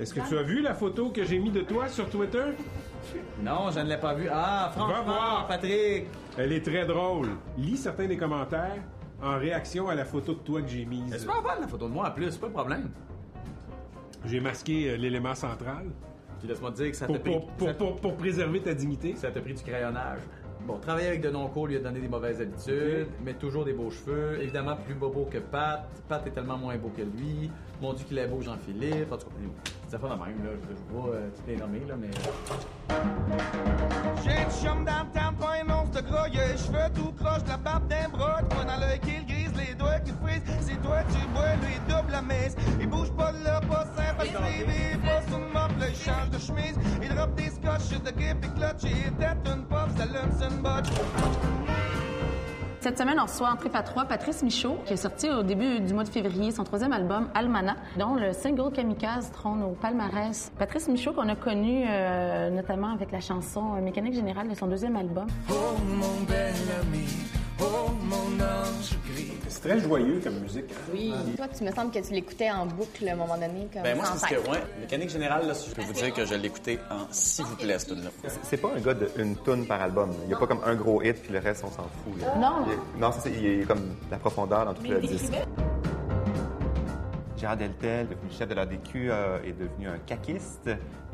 Est-ce que tu as vu la photo que j'ai mis de toi sur Twitter? Non, je ne l'ai pas vu. Ah, Va voir. franchement, Patrick. Elle est très drôle. Lis certains des commentaires en réaction à la photo de toi que j'ai C'est mise. super bonne la photo de moi en plus, c'est pas le problème. J'ai masqué euh, l'élément central Puis laisse-moi te dire que ça t'a pour, pris, pour, pour, ça- pour- pour préserver ta dignité. ça t'a pris du crayonnage. Bon, travailler avec Denoncourt lui a donné des mauvaises habitudes, mais toujours des beaux cheveux. Évidemment, plus bobo que Pat. Pat est tellement moins beau que lui. Mon Dieu qu'il est beau, Jean-Philippe. En tout cas, c'est pas la même, là. Je je vois euh, tout les nommer, là, mais. J'ai une chum dans le temps, pas un once de gras, y'a les cheveux tout croche, la barbe d'un bras, toi dans l'œil qui le grise, les doigts qui frisent, c'est toi tu bois, lui double la messe, il bouge pas là, pas sympathique, il passe une mop, là il change de chemise, il drop des scotch, de grip et clutch, il tête une pop, ça l'allume, c'est une botch. Cette semaine, on reçoit en trip à trois Patrice Michaud, qui est sorti au début du mois de février son troisième album, Almana, dont le single Kamikaze trône au palmarès. Patrice Michaud, qu'on a connu euh, notamment avec la chanson euh, Mécanique Générale de son deuxième album. Oh mon bel ami, oh mon ange. C'est très joyeux comme musique. hein? Toi, tu me semble que tu l'écoutais en boucle à un moment donné, comme Ben moi, c'est parce que, ouais, mécanique générale, là, je peux vous dire que je écouté en s'il vous plaît, cette tune-là. C'est pas un gars d'une toune par album. Il n'y a pas comme un gros hit puis le reste, on s'en fout. là. Non. Il est- non, c'est il y a comme la profondeur dans tout le disque. Gérard Deltel, devenu chef de l'ADQ, euh, est devenu un caquiste.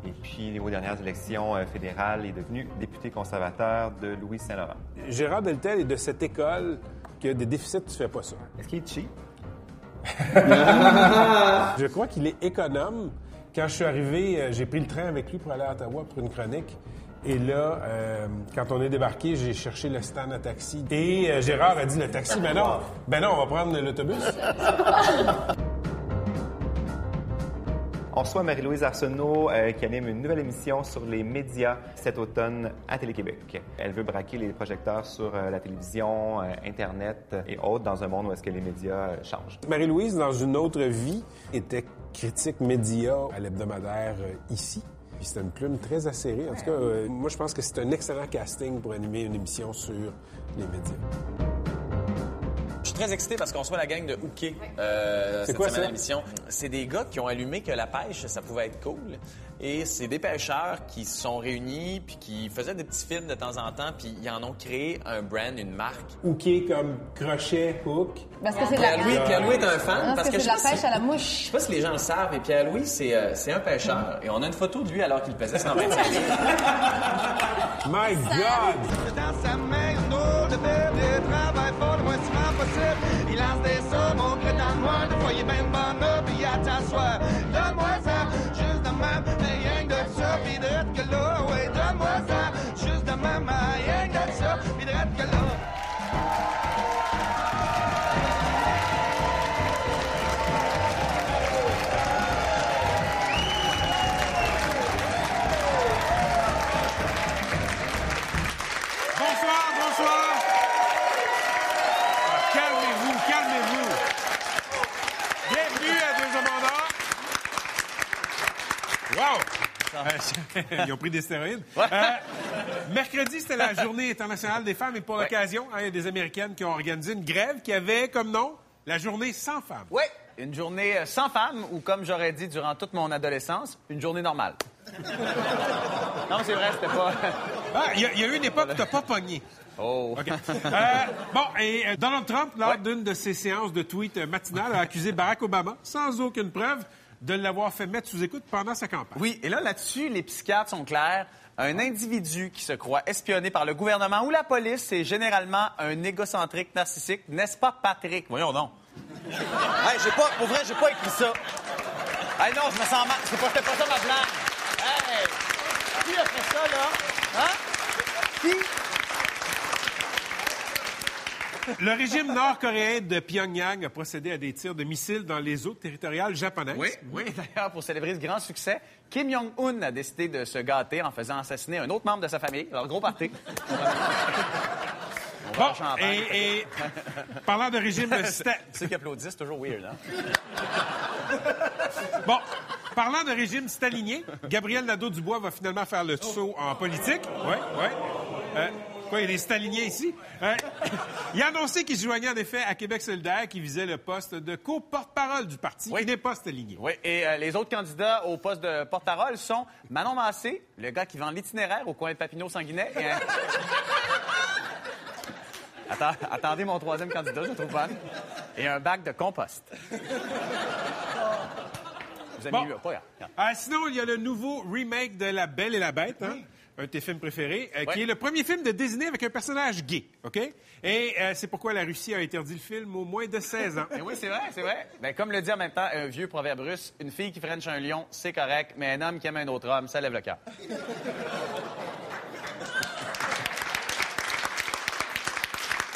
Et puis, aux dernières élections euh, fédérales, il est devenu député conservateur de Louis Saint-Laurent. Gérard Deltel est de cette école que des déficits, tu fais pas ça. Est-ce qu'il est cheap? Je crois qu'il est économe. Quand je suis arrivé, euh, j'ai pris le train avec lui pour aller à Ottawa pour une chronique. Et là, euh, quand on est débarqué, j'ai cherché le stand à taxi. Et euh, Gérard a dit le taxi, ben non, ben non, on va prendre l'autobus. On reçoit Marie-Louise Arsenault euh, qui anime une nouvelle émission sur les médias cet automne à Télé-Québec. Elle veut braquer les projecteurs sur euh, la télévision, euh, Internet et autres dans un monde où est-ce que les médias changent. Marie-Louise, dans une autre vie, était critique média à l'hebdomadaire ici. Puis c'était une plume très acérée. En tout cas, moi, je pense que c'est un excellent casting pour animer une émission sur les médias. Je suis très excité parce qu'on soit la gang de Hooké euh, cette quoi semaine ça? à l'émission. C'est des gars qui ont allumé que la pêche, ça pouvait être cool. Et c'est des pêcheurs qui se sont réunis puis qui faisaient des petits films de temps en temps puis ils en ont créé un brand, une marque. Hooké comme crochet, hook. Parce que c'est de la... Pierre-Louis, Pierre-Louis est un fan Ah, parce que, c'est je de la sais pas pêche si- à la Je mouche. sais pas si les gens le savent, et Pierre-Louis, c'est euh, c'est un pêcheur. Et on a une photo de lui alors qu'il pesait 125 My God! Dans sa main, travaille fort le moins souvent possible. Il lance des sommes, on crée dans le noir, des fois il est ben bon là, puis attend soir. Donne-moi ça, juste de même, mais rien que de ça, puis de que là, ouais, donne-moi ça, juste de même, rien que de ça, puis de que là. Ils ont pris des stéroïdes. Euh, mercredi, c'était la journée internationale des femmes et pour l'occasion, hein, il y a des Américaines qui ont organisé une grève qui avait comme nom la journée sans femmes. Oui, une journée euh, sans femme, ou comme j'aurais dit durant toute mon adolescence, une journée normale. non, c'est vrai, c'était pas. Ah, Il y, a- il y a eu une époque où t'as pas pogné. Oh. Euh, bon, et Donald Trump, lors d'une de ses séances de tweets matinales, a accusé Barack Obama, sans aucune preuve, de l'avoir fait mettre sous écoute pendant sa campagne. Oui, et là, là-dessus, les psychiatres sont clairs. Un individu qui se croit espionné par le gouvernement ou la police, c'est généralement un égocentrique narcissique, n'est-ce pas, Patrick? Voyons donc. hey, j'ai pas, pour vrai, j'ai pas écrit ça. Hey, non, je me sens mal. C'est pas, c'était pas ça ma blague. Hey! Qui a fait ça, là? Hein? Qui? Le régime nord-coréen de Pyongyang a procédé à des tirs de missiles dans les eaux territoriales japonaises. Oui, oui. D'ailleurs, pour célébrer ce grand succès, Kim Jong-un a décidé de se gâter en faisant assassiner un autre membre de sa famille. Alors, gros party. On va Bon, et, et parlant de régime sta- Ceux qui applaudissent, c'est toujours weird, hein? Bon, parlant de régime stalinien, Gabriel Nadeau-Dubois va finalement faire le saut en politique. Oui, oui. Euh, Quoi, il y a des staliniens ici? Euh, il a annoncé qu'il se joignait en effet à Québec solidaire, qui visait le poste de co-porte-parole du parti. Oui. Il n'est pas stalinien. Oui, et euh, les autres candidats au poste de porte-parole sont Manon Massé, le gars qui vend l'itinéraire au coin de Papineau-Sanguinet. Et Attends- attendez mon troisième candidat, je le trouve pas. Et un bac de compost. Vous avez Bon. eu... Ah, sinon, il y a le nouveau remake de La Belle et la Bête, hein? Un de tes films préférés, euh, qui est le premier film de Disney avec un personnage gay, OK? Et euh, c'est pourquoi la Russie a interdit le film au moins de 16 ans. Mais oui, c'est vrai, c'est vrai. Ben, comme le dit en même temps un vieux proverbe russe, une fille qui french un lion, c'est correct, mais un homme qui aime un autre homme, ça lève le cœur.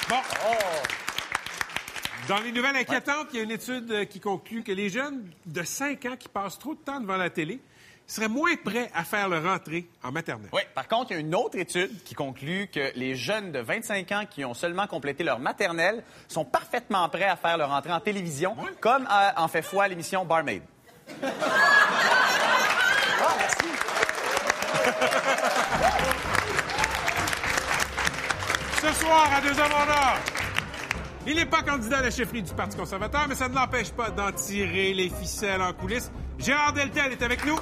Bon. Dans les nouvelles inquiétantes, il y a une étude euh, qui conclut que les jeunes de 5 ans qui passent trop de temps devant la télé seraient moins prêts à faire leur entrée en maternelle. Oui, par contre, il y a une autre étude qui conclut que les jeunes de 25 ans qui ont seulement complété leur maternelle sont parfaitement prêts à faire leur entrée en télévision, comme en fait foi l'émission Barmaid. Ce soir, à deux hommes en or, il n'est pas candidat à la chefferie du Parti conservateur, mais ça ne l'empêche pas d'en tirer les ficelles en coulisses. Gérard Deltel est avec nous.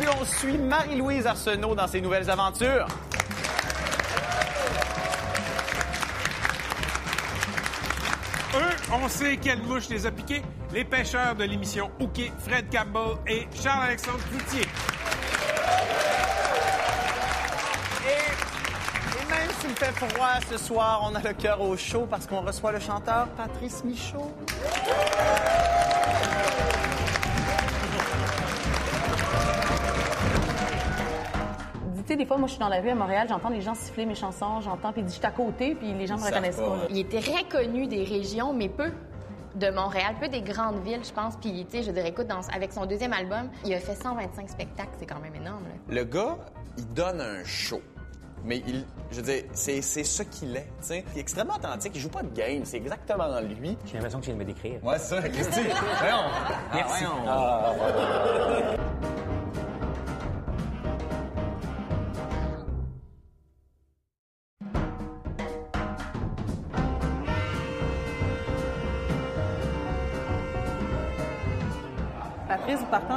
Plus on suit Marie-Louise Arsenault dans ses nouvelles aventures. Eux, on sait quelle mouche les a piqués. Les pêcheurs de l'émission OK, Fred Campbell et Charles-Alexandre Cloutier. Et, et même s'il fait froid ce soir, on a le cœur au chaud parce qu'on reçoit le chanteur Patrice Michaud. Sais, des fois, moi, je suis dans la rue à Montréal, j'entends les gens siffler mes chansons, j'entends, puis je suis à côté, puis les gens me reconnaissent pas, pas. hein. Il était très connu des régions, mais peu de Montréal, peu des grandes villes, je pense. Puis, tu sais, je dirais, écoute, dans- avec son deuxième album, il a fait 125 spectacles. C'est quand même énorme, là. Le gars, il donne un show. Mais il, je veux dire, c'est, c'est ça qu'il est. tu sais. Il est extrêmement authentique. Il joue pas de game. C'est exactement lui. J'ai l'impression que tu viens de me décrire. Ouais, c'est ça, Christy. Voyons. Merci. Ah, voyons. Patrice,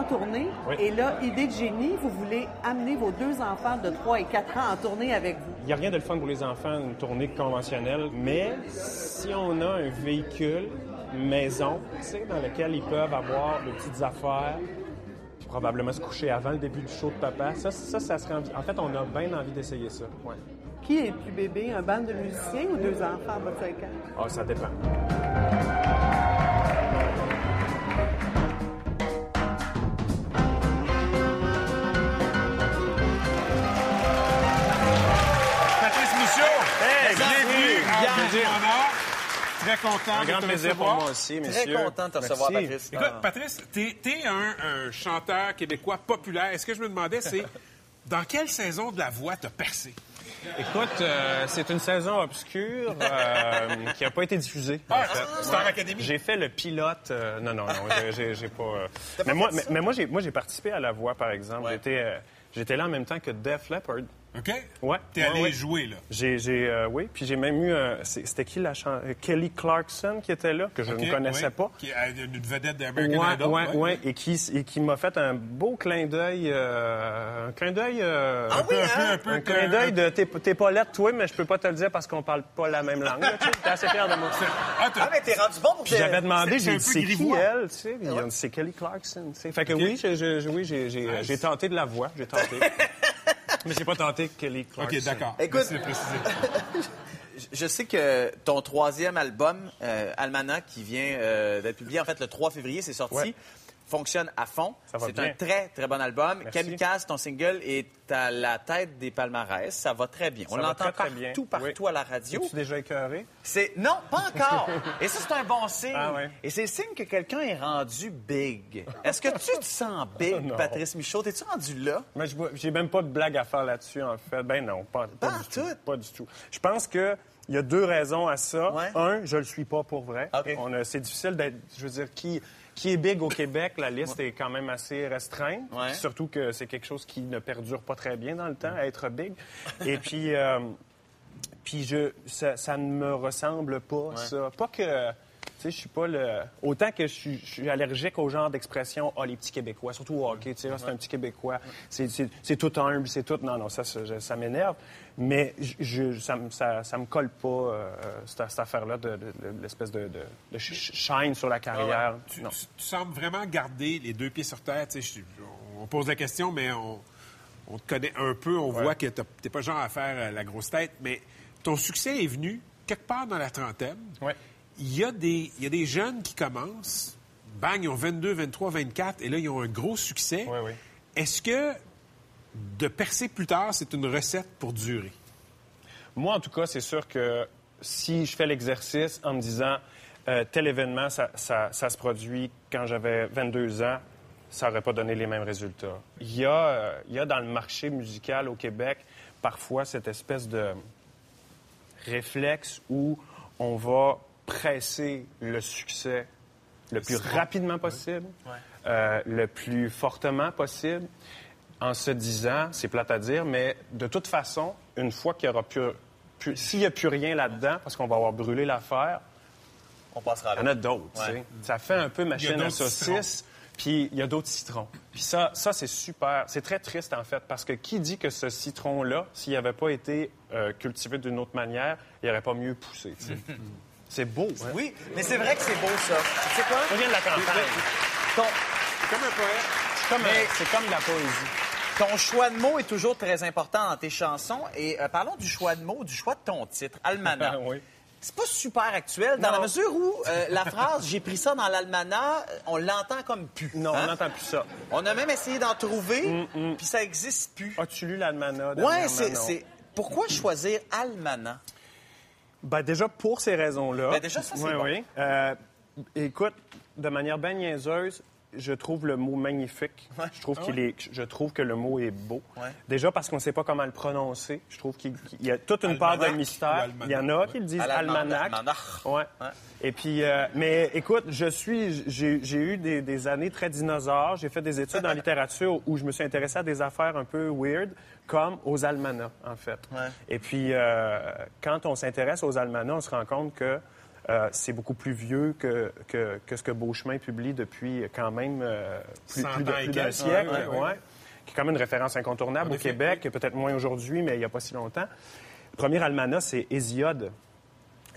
en tournée. Et là, idée de génie, vous voulez amener vos deux enfants de 3 et 4 ans en tournée avec vous. Il n'y a rien de le fun pour les enfants, une tournée conventionnelle, mais si on a un véhicule maison, tu sais, dans lequel ils peuvent avoir de petites affaires, puis probablement se coucher avant le début du show de papa, ça, ça, ça serait... envie- En fait, on a bien envie d'essayer ça. Ouais. Qui est le plus bébé, un band de musiciens ou deux enfants en bas de 5 ans? Ah, ça dépend. Très content Un de te plaisir pour recevoir. moi aussi, Très content de te recevoir. Patrice. Écoute. Patrice, t'es es un, un chanteur québécois populaire. Et ce que je me demandais, c'est dans quelle saison de la voix t'as percé? Écoute, euh, c'est une saison obscure euh, qui n'a pas été diffusée. en Ah, fait. Academy? J'ai fait le pilote. euh, non, non, non, j'ai- pas. euh, mais, moi, mais, mais moi, j'ai moi, j'ai participé à la voix, par exemple. Ouais. J'étais euh, j'étais là en même temps que Def Leppard. OK? Ouais. T'es ouais, allé ouais. jouer, là. J'ai, j'ai, euh, oui, puis j'ai même eu, euh, c'est- c'était qui la chan- euh, Kelly Clarkson qui était là, que je ne connaissais pas. Qui est une vedette d'American Ouais, Idol. ouais, ouais, et qui, et qui m'a fait un beau clin d'œil, euh, un clin d'œil, euh, Ah oui, hein? Un peu, un un peu. clin d'œil de t'es, t'es pas lettre, toi, mais je peux pas te le dire parce qu'on parle pas la même langue. là, tu sais. J'étais assez fier de moi. Ah, Ah, mais t'es rendu bon pour Puis j'avais demandé, c'est un j'ai dit, peu c'est qui elle, tu sais? Dit, c'est Kelly Clarkson, tu sais. Fait que oui, j'ai, j'ai- oui, j'ai, j'ai, j'ai tenté de la voix, j'ai tenté. mais j'ai pas tenté Kelly Clarkson. OK, d'accord. Écoute- Merci de préciser. Je sais que ton troisième album, euh, Almanac, qui vient euh, d'être publié en fait le 3 février, c'est sorti, Ouais. Fonctionne à fond. Ça va C'est un très, très bon album. Merci. Kamikaze, ton single, est à la tête des palmarès. Ça va très bien. On Ça l'entend partout, bien. partout Oui. à la radio. Es-tu déjà écœuré? C'est non, pas encore. Et ça c'est un bon signe. Ah ouais. Et c'est le signe que quelqu'un est rendu big. Est-ce que tu te sens big. Patrice Michaud? T'es-tu rendu là? Mais j'ai même pas de blague à faire là-dessus, en fait. Ben non, pas, pas Pas du tout. tout? Pas du tout. Je pense que Il y a deux raisons à ça. Ouais. Un, je le suis pas pour vrai. OK. On a- c'est difficile d'être. Je veux dire, qui, qui est big au Québec, la liste est quand même assez restreinte. Ouais. Surtout que c'est quelque chose qui ne perdure pas très bien dans le temps, être big. Et puis, euh, puis je, ça, ça ne me ressemble pas, ça. Pas que. Sais, je suis pas le. Autant que je suis, allergique au genre d'expression, ah, les petits Québécois, surtout au hockey, tu sais, ah, c'est un petit Québécois, c'est- tout humble, c'est tout. Non, non, ça, ça, m'énerve. Mais je, ça, me- ça, ça me colle pas, euh, cette, cette affaire-là, de, de- de- l'espèce de, de, de sh- shine sur la carrière. Tu, Non. tu- tu sembles vraiment garder les deux pieds sur terre. Tu sais, on pose la question, mais on, on te connaît un peu. On voit que t'es pas le genre à faire euh, la grosse tête. Mais ton succès est venu quelque part dans la trentaine. Ouais. Il y, a des, il y a des jeunes qui commencent, bang, ils ont 22, 23, 24, et là, ils ont un gros succès. Oui, oui. Est-ce que de percer plus tard, c'est une recette pour durer? Moi, en tout cas, c'est sûr que si je fais l'exercice en me disant euh, tel événement, ça, ça- ça se produit quand j'avais 22 ans, ça n'aurait pas donné les mêmes résultats. Il y, a, euh, il y a dans le marché musical au Québec parfois cette espèce de réflexe où on va presser le succès le plus rapidement possible, euh, le plus fortement possible, en se disant, c'est plate à dire, mais de toute façon, une fois qu'il y aura plus, plus- s'il n'y a plus rien là-dedans, parce qu'on va avoir brûlé l'affaire, On passera il y en a d'autres. Ça fait un peu machine à saucisse. Puis il y a d'autres citrons. Puis ça, ça c'est super. C'est très triste, en fait, parce que qui dit que ce citron-là, s'il n'avait pas été euh, cultivé d'une autre manière, il n'aurait pas mieux poussé. c'est beau, hein? Oui, mais c'est vrai que c'est beau, ça. Tu sais quoi? Ça vient de la campagne. Ton, Comme un poète. C'est comme, Mais- c'est comme la poésie. ton choix de mots est toujours très important dans tes chansons. Et euh, parlons du choix de mots, du choix de ton titre, Almanach. Oui. C'est pas super actuel, dans Non. la mesure où euh, la phrase « j'ai pris ça dans l'almanach », on l'entend comme plus. Non, hein? on n'entend plus ça. On a même essayé d'en trouver, puis ça existe plus. As-tu lu l'Almanach? C'est... Non. c'est- Pourquoi choisir Almanach? Ben, déjà, pour ces raisons-là. Ben, déjà, ça, c'est oui, bon. Oui, Euh, écoute, de manière bien niaiseuse, je trouve le mot magnifique. Je trouve qu'il est, je trouve que le mot est beau. Ah Ouais. Déjà parce qu'on ne sait pas comment le prononcer. Je trouve qu'il y a toute une part de mystère. Il y en a qui le disent almanach. almanach. Et puis, euh, mais écoute, je suis, j'ai eu des, des années très dinosaures. J'ai fait des études en littérature où je me suis intéressé à des affaires un peu weird, comme aux almanachs, en fait. Et puis, euh, quand on s'intéresse aux almanachs, on se rend compte que euh, c'est beaucoup plus vieux que, que, que ce que Beauchemin publie depuis quand même euh, plus, 100 plus d'un siècle. Ouais, ouais, ouais. Qui est quand même une référence incontournable En au effet, Québec, peut-être moins aujourd'hui, mais il n'y a pas si longtemps. Le premier almanach, c'est Hésiode,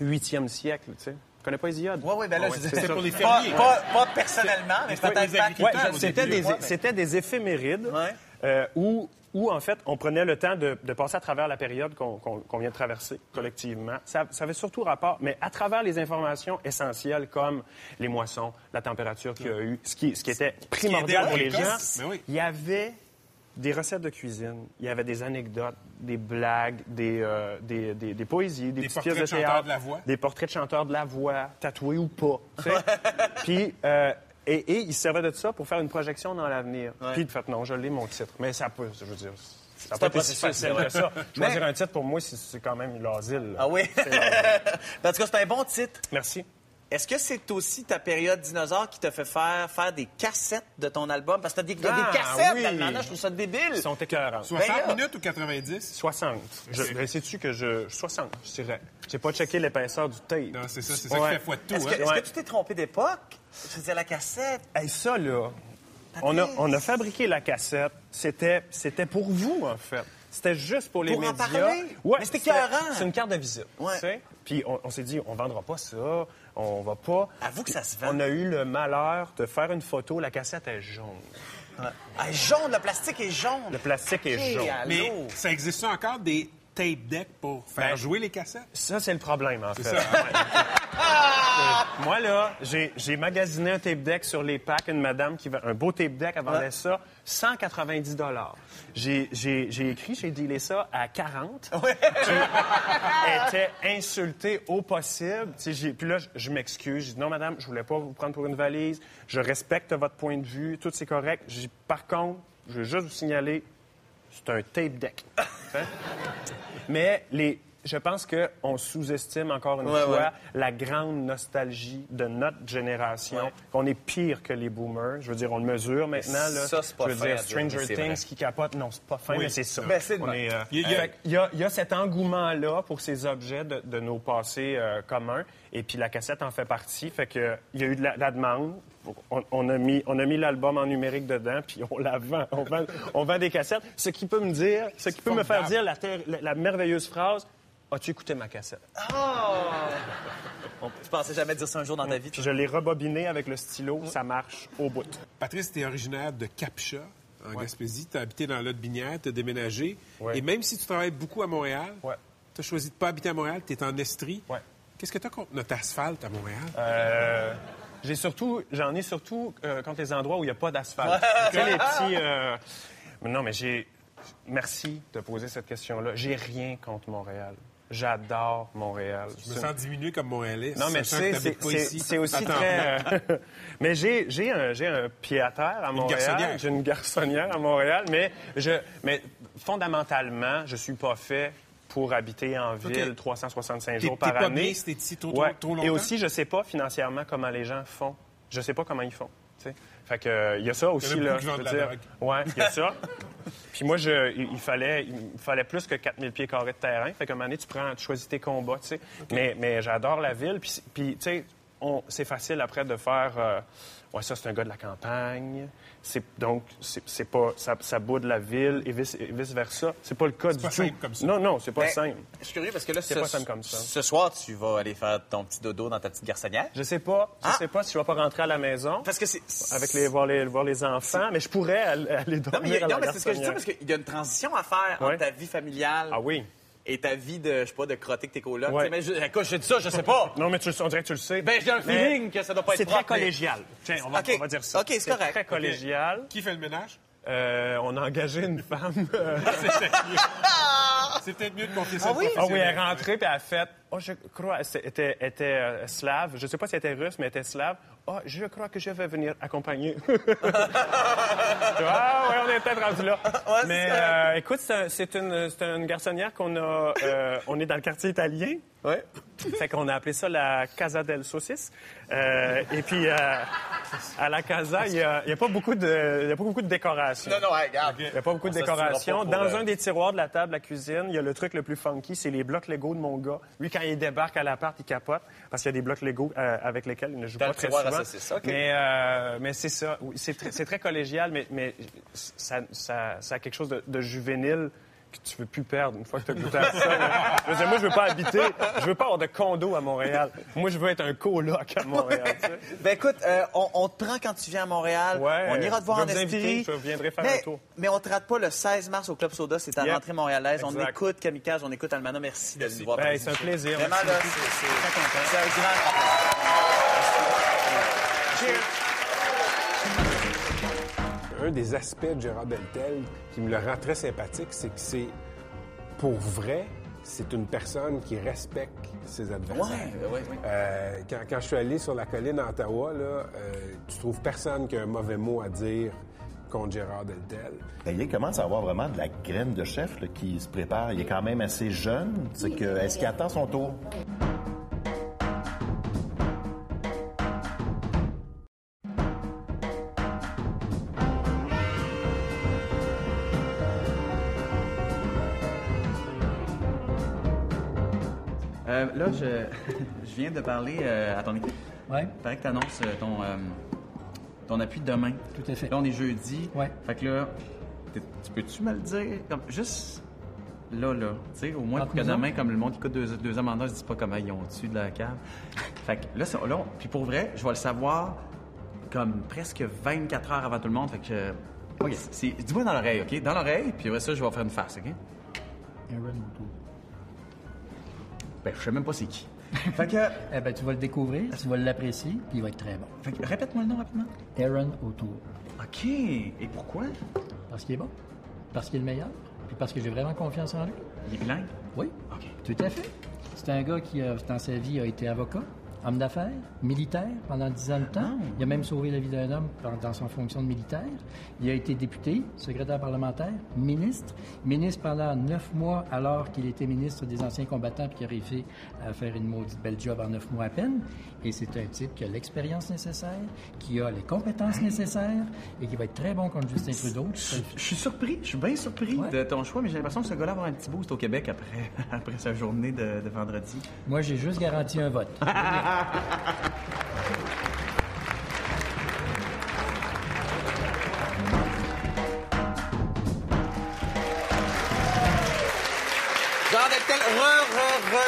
8e siècle, tu sais. Tu connais pas Hésiode? Oui, oui, ben là, je ouais, c'est pour les fermiers. pas- pas personnellement, mais peut-être c'était des, ouais, des éphémérides Ouais. Euh, où, où, en fait, on prenait le temps de, de passer à travers la période qu'on vient de traverser collectivement. Ça, ça avait surtout rapport, mais à travers les informations essentielles comme les moissons, la température qu'il y a eu, ce qui, ce qui était primordial pour les gens, oui. il y avait des recettes de cuisine, il y avait des anecdotes, des blagues, des, euh, des, des- des poésies, des, Des petites pièces portraits de théâtre, de la voix. des portraits de chanteurs de la voix, tatoués ou pas. Puis, euh, et, et il se servait de ça pour faire une projection dans l'avenir. Puis, de fait, non, je l'ai, mon titre. Mais ça peut, je veux dire, ça peut pas été si facile que ça. Choisir Mais- un titre, pour moi, c'est- quand même l'asile. là. Ah oui? En tout cas, c'est un bon titre. Merci. Est-ce que c'est aussi ta période dinosaure qui t'a fait faire, faire des cassettes de ton album? Parce que t'as des, a Ah, des cassettes oui. d'Almanach, je trouve ça débile. Ils sont écœurants. 60 Ben là- minutes ou 90? 60. Je, ben, sais-tu que je... 60, je dirais. J'ai pas checké l'épaisseur du tape. Non, c'est ça, c'est ça Ouais. qui fait foi de tout. Est-ce que, hein? est-ce Ouais. que tu t'es trompé d'époque? Je veux dire, la cassette. Hey, ça, là, on a, on a fabriqué la cassette. C'était, c'était pour vous, en fait. C'était juste pour les Pour en médias. parler? Ouais, Mais c'était écœurant. C'est une carte de visite. Ouais. tu sais. Puis on, on s'est dit, on vendra pas ça, on va pas. Avoue que ça se vend. On a eu le malheur de faire une photo, la cassette est jaune. Ah, jaune, le plastique est jaune. Le plastique est jaune. allô? Mais ça existe encore des tape decks pour faire Ben, jouer les cassettes? Ça, c'est le problème, en fait. ça. Euh, Moi, là, j'ai magasiné un tape deck sur les packs. Une madame qui vend un beau tape deck, elle vendait ça 190 J'ai écrit, j'ai dealé ça à 40 Ouais. Elle était insultée au possible. Puis là, je, m'excuse. Je dis non, madame, je voulais pas vous prendre pour une valise. Je respecte votre point de vue. Tout c'est correct. Par contre, je veux juste vous signaler, c'est un tape deck. Hein? Mais les, je pense qu'on sous-estime encore une Ouais, fois ouais. la grande nostalgie de notre génération, Ouais. qu'on est pire que les boomers. Je veux dire, on le mesure maintenant. Là. Ça, c'est pas Je veux fin dire, Stranger mais c'est Things vrai. qui capote, non, c'est pas fin, Oui, mais c'est ça. Ben, c'est On est, euh, Il y a- il y a- il y cet engouement-là pour ces objets de, de nos passés euh, communs, et puis la cassette en fait partie. Fait que il y a eu de la, la demande. On, on a mis, on a mis l'album en numérique dedans, puis on la vend. On vend, on vend des cassettes. Ce qui peut me dire, ce qui peut me faire dire la, ter- la- la merveilleuse phrase As-tu écouté ma cassette On- Tu pensais jamais dire ça un jour dans ta vie? Puis je l'ai rebobiné avec le stylo, ça marche au bout. Patrice, tu es originaire de Capcha, en Gaspésie. Tu as habité dans l'autre binière, tu as déménagé. Ouais. Et même si tu travailles beaucoup à Montréal, Ouais. tu as choisi de ne pas habiter à Montréal, tu es en Estrie. Ouais. Qu'est-ce que tu as contre notre asphalte à Montréal? Euh, j'ai surtout, j'en ai surtout euh, contre les endroits où il n'y a pas d'asphalte. sais, les petits. euh, mais Non, mais j'ai. Merci de poser cette question-là. J'ai rien contre Montréal. J'adore Montréal. Je me C'est- sens diminué comme Montréalais. Non, mais tu sais, que c'est- c'est aussi Attends, très. euh, mais j'ai j'ai un, j'ai un pied à terre à Montréal. garçonnière. J'ai une garçonnière à Montréal, mais, je, mais fondamentalement, je suis pas fait pour habiter en ville OK. 365 T'es- jours par pas année. bien trop- trop- Ouais. trop Et aussi, je sais pas financièrement comment les gens font. Je sais pas comment ils font. Fait que euh, il y a ça aussi là. je de veux dire. Ouais, il y a ça. Puis moi, je, il, fallait, il fallait plus que 4000 pieds carrés de terrain. Fait qu'à un moment donné, tu prends, tu choisis tes combats, tu sais. Mais, mais j'adore la ville. Puis, puis tu sais, c'est facile après de faire. euh, ouais, ça, c'est un gars de la campagne. C'est, donc, c'est, c'est pas, ça, ça boude la ville et vice, et vice-versa. C'est pas le cas du pas tout. simple comme ça. Non, non, c'est pas Ben, simple. Je suis curieux parce que là, C'est ce, pas simple comme ça. ce soir, tu vas aller faire ton petit dodo dans ta petite garçonnière? Je sais pas. Je Ah! sais pas si je vais pas rentrer à la maison. Parce que c'est. Avec les voir, les, voir les enfants, mais je pourrais aller, aller Non, dormir mais, il y a- à la non, mais c'est ce que je dis parce qu'il y a une transition à faire Ouais. entre ta vie familiale Ah oui. Et ta vie de, je sais pas, de crotter que tes colocs. Ouais. Mais je, écoute, je dis ça, je sais pas. Non, mais tu, le- on dirait que tu le sais. Ben, j'ai un Mais feeling que ça doit pas être C'est très propre, mais- collégial. Tiens, on va, on va dire ça. OK, c'est correct. très collégial. Qui fait le ménage? Euh, on a engagé une femme. euh, C'est peut-être mieux de confier ça Ah oui? Ah oui, elle est rentrée puis elle a fait. Oh, je crois, elle était, euh, slave. Je sais pas si elle était russe, mais elle était slave. Oh, je crois que je vais venir accompagner. ah ouais, on est peut-être rendu là. mais euh, écoute, c'est un- c'est une, c'est une garçonnière qu'on a. euh, on est dans le quartier italien. Ouais. Fait qu'on a appelé ça la Casa del Saucisse. Euh, et puis, euh, à la Casa, il n'y a, il y a pas beaucoup de, il y a pas beaucoup de décoration. Non, non, regarde. Il n'y a pas beaucoup de On s'assurera décoration. pas pour, Dans euh, un des tiroirs de la table, la cuisine, il y a le truc le plus funky, c'est les blocs Lego de mon gars. Lui, quand il débarque à l'appart, il capote parce qu'il y a des blocs Lego euh, avec lesquels il ne joue Dans pas très à souvent. Mais, euh, mais c'est ça. Oui, c'est très, collégial, mais, mais ça, ça, ça a quelque chose de, de juvénile que tu veux plus perdre une fois que tu as goûté à ça. Je veux dire, moi, je veux pas habiter, je veux pas avoir de condo à Montréal. Moi, je veux être un coloc à Montréal. tu sais. Ben écoute, euh, on, on te prend quand tu viens à Montréal. Ouais, on ira te voir je en inviter, je viendrai faire mais, un tour. Mais on te rate pas le 16 mars au Club Soda, c'est ta Yep. rentrée montréalaise. On écoute Kamikaze, on écoute Almana. Merci, de nous voir. Ben, c'est un plaisir. Vraiment, là, c'est Très content. c'est un grand Un des aspects de Gérard Deltel qui me le rend très sympathique, c'est que c'est, pour vrai, c'est une personne qui respecte ses adversaires. Ouais, ouais, ouais. Euh, quand, quand je suis allé sur la colline à Ottawa, là, euh, tu trouves personne qui a un mauvais mot à dire contre Gérard Deltel. Ben, il commence à avoir vraiment de la graine de chef là, qui se prépare. Il est quand même assez jeune. C'est que, est-ce qu'il attend son tour? Euh, là, je, je viens de parler euh, à ton équipe. Ouais. Il paraît que tu annonces ton, euh, ton appui demain. Tout à fait. Là, on est jeudi. Ouais. Fait que là, tu peux-tu me le dire? Comme, juste là, là. Tu sais, au moins pour que demain, comme le monde qui coûte deux, deux amendements, ne se dise pas comment ils ont dessus de la cave. fait que là, c'est- là, on- puis pour vrai, je vais le savoir comme presque 24 heures avant tout le monde. Fait que. euh, OK. c'est- Dis-moi dans l'oreille, OK? Dans l'oreille, puis après ça, je vais faire une face, OK? Aaron. Ben, je sais même pas c'est qui. fait que. Eh ben, tu vas le découvrir, tu vas l'apprécier, puis il va être très bon. Fait que répète-moi le nom rapidement. Aaron O'Toole. OK. Et pourquoi? Parce qu'il est bon, parce qu'il est le meilleur, puis parce que j'ai vraiment confiance en lui. Il est bilingue? Oui, OK. tout à fait. C'est un gars qui, a, dans sa vie, a été avocat, Homme d'affaires, militaire pendant dix ans de temps. Il a même sauvé la vie d'un homme dans, son fonction de militaire. Il a été député, secrétaire parlementaire, ministre. Ministre pendant neuf mois alors qu'il était ministre des anciens combattants puis qui a réussi à faire une maudite belle job en neuf mois à peine. Et c'est un type qui a l'expérience nécessaire, qui a les compétences nécessaires et qui va être très bon contre Justin Trudeau. Je suis surpris, je suis bien surpris de ton choix, mais j'ai l'impression que ce gars-là va avoir un petit boost au Québec après, après sa journée de, de vendredi. Moi, j'ai juste garanti un vote.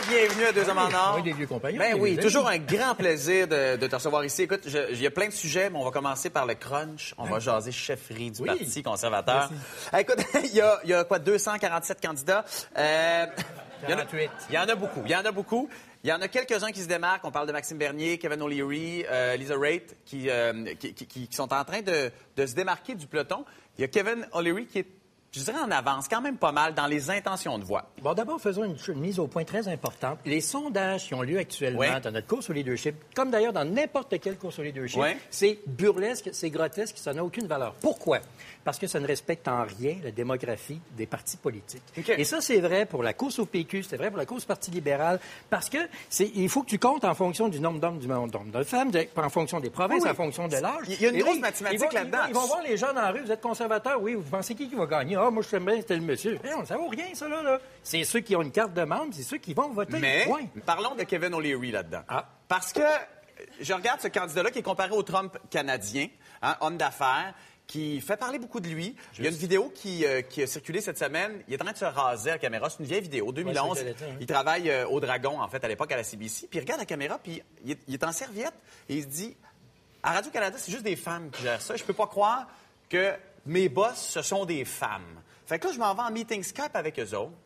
Bienvenue à Deux Hommes en Or. Oui, des vieux compagnons. Ben oui, toujours un grand plaisir de, de te recevoir ici. Écoute, il y a plein de sujets, mais on va commencer par le crunch. On va jaser chefferie du Oui. Parti conservateur. Eh, Écoute, il y a, il y a quoi, 247 candidats? Euh, il y en a- 48. Il y en a beaucoup. Il y en a beaucoup. Il y en a quelques-uns qui se démarquent. On parle de Maxime Bernier, Kevin O'Leary, euh, Lisa Raitt, qui, euh, qui, qui- qui sont en train de, de se démarquer du peloton. Il y a Kevin O'Leary qui est, je dirais, en avance, quand même pas mal dans les intentions de voix. Bon, d'abord, faisons une, une mise au point très importante. Les sondages qui ont lieu actuellement dans notre course au leadership, comme d'ailleurs dans n'importe quelle course au leadership, c'est burlesque, c'est grotesque, ça n'a aucune valeur. Pourquoi? Parce que ça ne respecte en rien la démographie des partis politiques. Et ça, c'est vrai pour la course au PQ, c'est vrai pour la course Parti libéral, parce que c'est, il faut que tu comptes en fonction du nombre d'hommes, du nombre de femmes, de- en fonction des provinces, Oui, oui. en fonction de l'âge. Il y a une Et grosse mathématique ils là-dedans. Ils vont, voir les gens dans la rue, vous êtes conservateur, oui, vous pensez qui qui va gagner? Ah, moi, je sais bien, c'était le monsieur. Eh, on- ça vaut rien, ça, là. là. C'est ceux qui ont une carte de membre, c'est ceux qui vont voter. Mais Point. parlons de Kevin O'Leary là-dedans. Ah. Parce que euh, je regarde ce candidat-là qui est comparé au Trump canadien, hein, homme d'affaires, qui fait parler beaucoup de lui. Il y a une vidéo qui, euh, qui a circulé cette semaine. Il est en train de se raser à la caméra. C'est une vieille vidéo, 2011. c'est ce que j'allais dire, hein. Il travaille euh, au Dragon, en fait, à l'époque, à la CBC. Puis il regarde la caméra, puis il est, il est en serviette et il se dit à Radio-Canada, c'est juste des femmes qui gèrent ça. Je peux pas croire que mes boss, ce sont des femmes. Fait que là, je m'en vais en meeting Skype avec eux autres.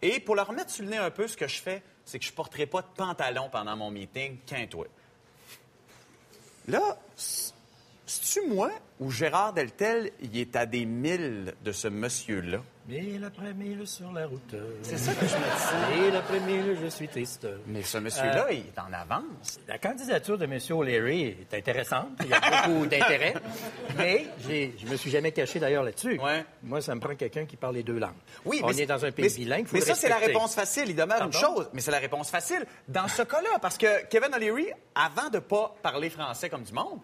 Et pour leur mettre sur le nez un peu, ce que je fais, c'est que je porterai pas de pantalon pendant mon meeting, qu'un toi. Là, c'est-tu moi ou Gérard Deltel, il est à des milles de ce monsieur-là? Mille après mille sur la route. C'est ça que je me dis. Mille après mille, je suis triste. Mais ce monsieur-là, il est en avance. La candidature de M. O'Leary est intéressante. Il y a beaucoup d'intérêt. Mais je me suis jamais caché d'ailleurs là-dessus. Ouais. Moi, ça me prend quelqu'un qui parle les deux langues. Oui, On mais est dans un pays mais- bilingue. faut Mais ça, c'est la réponse facile. Il demeure une chose, mais c'est la réponse facile dans ce cas-là. Parce que Kevin O'Leary, avant de pas parler français comme du monde,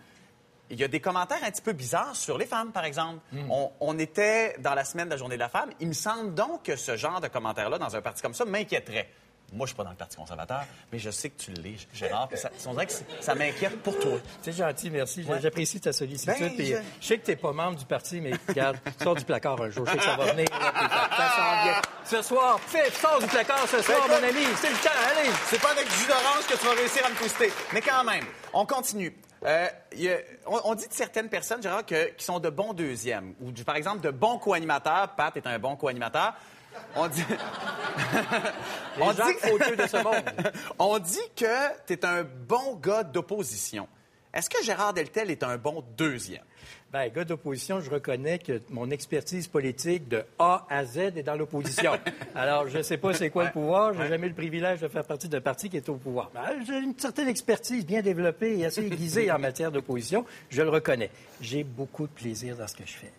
il y a des commentaires un petit peu bizarres sur les femmes, par exemple. Hmm. On, on était dans la semaine de la Journée de la femme. Il me semble donc que ce genre de commentaires-là, dans un parti comme ça, m'inquiéterait. Moi, je suis pas dans le Parti conservateur, mais je sais que tu l'es, Gérard. Ça, on dirait que ça m'inquiète pour toi. C'est gentil, merci. Ouais. J'apprécie ta sollicitude. Ben, puis, je- Je sais que tu n'es pas membre du parti, mais regarde, sors du placard un jour. Je sais que ça va venir. là. Ce soir, fais, sors du placard ce soir, Ben, mon ami. C'est le temps, allez. C'est pas avec du jus d'orange que tu vas réussir à me twister. Mais quand même, on continue. Euh, il y a- on, on dit de certaines personnes, Gérard, que, qui sont de bons deuxièmes, ou du- par exemple de bons co-animateurs. Pat est un bon co-animateur. On dit. De ce monde. on dit que tu es un bon gars d'opposition. Est-ce que Gérard Deltel est un bon deuxième? Ben, gars d'opposition, je reconnais que mon expertise politique de A à Z est dans l'opposition. Alors, je ne sais pas c'est quoi le pouvoir. J'ai jamais eu le privilège de faire partie d'un parti qui est au pouvoir. Ben, j'ai une certaine expertise bien développée et assez aiguisée en matière d'opposition. Je le reconnais. J'ai beaucoup de plaisir dans ce que je fais.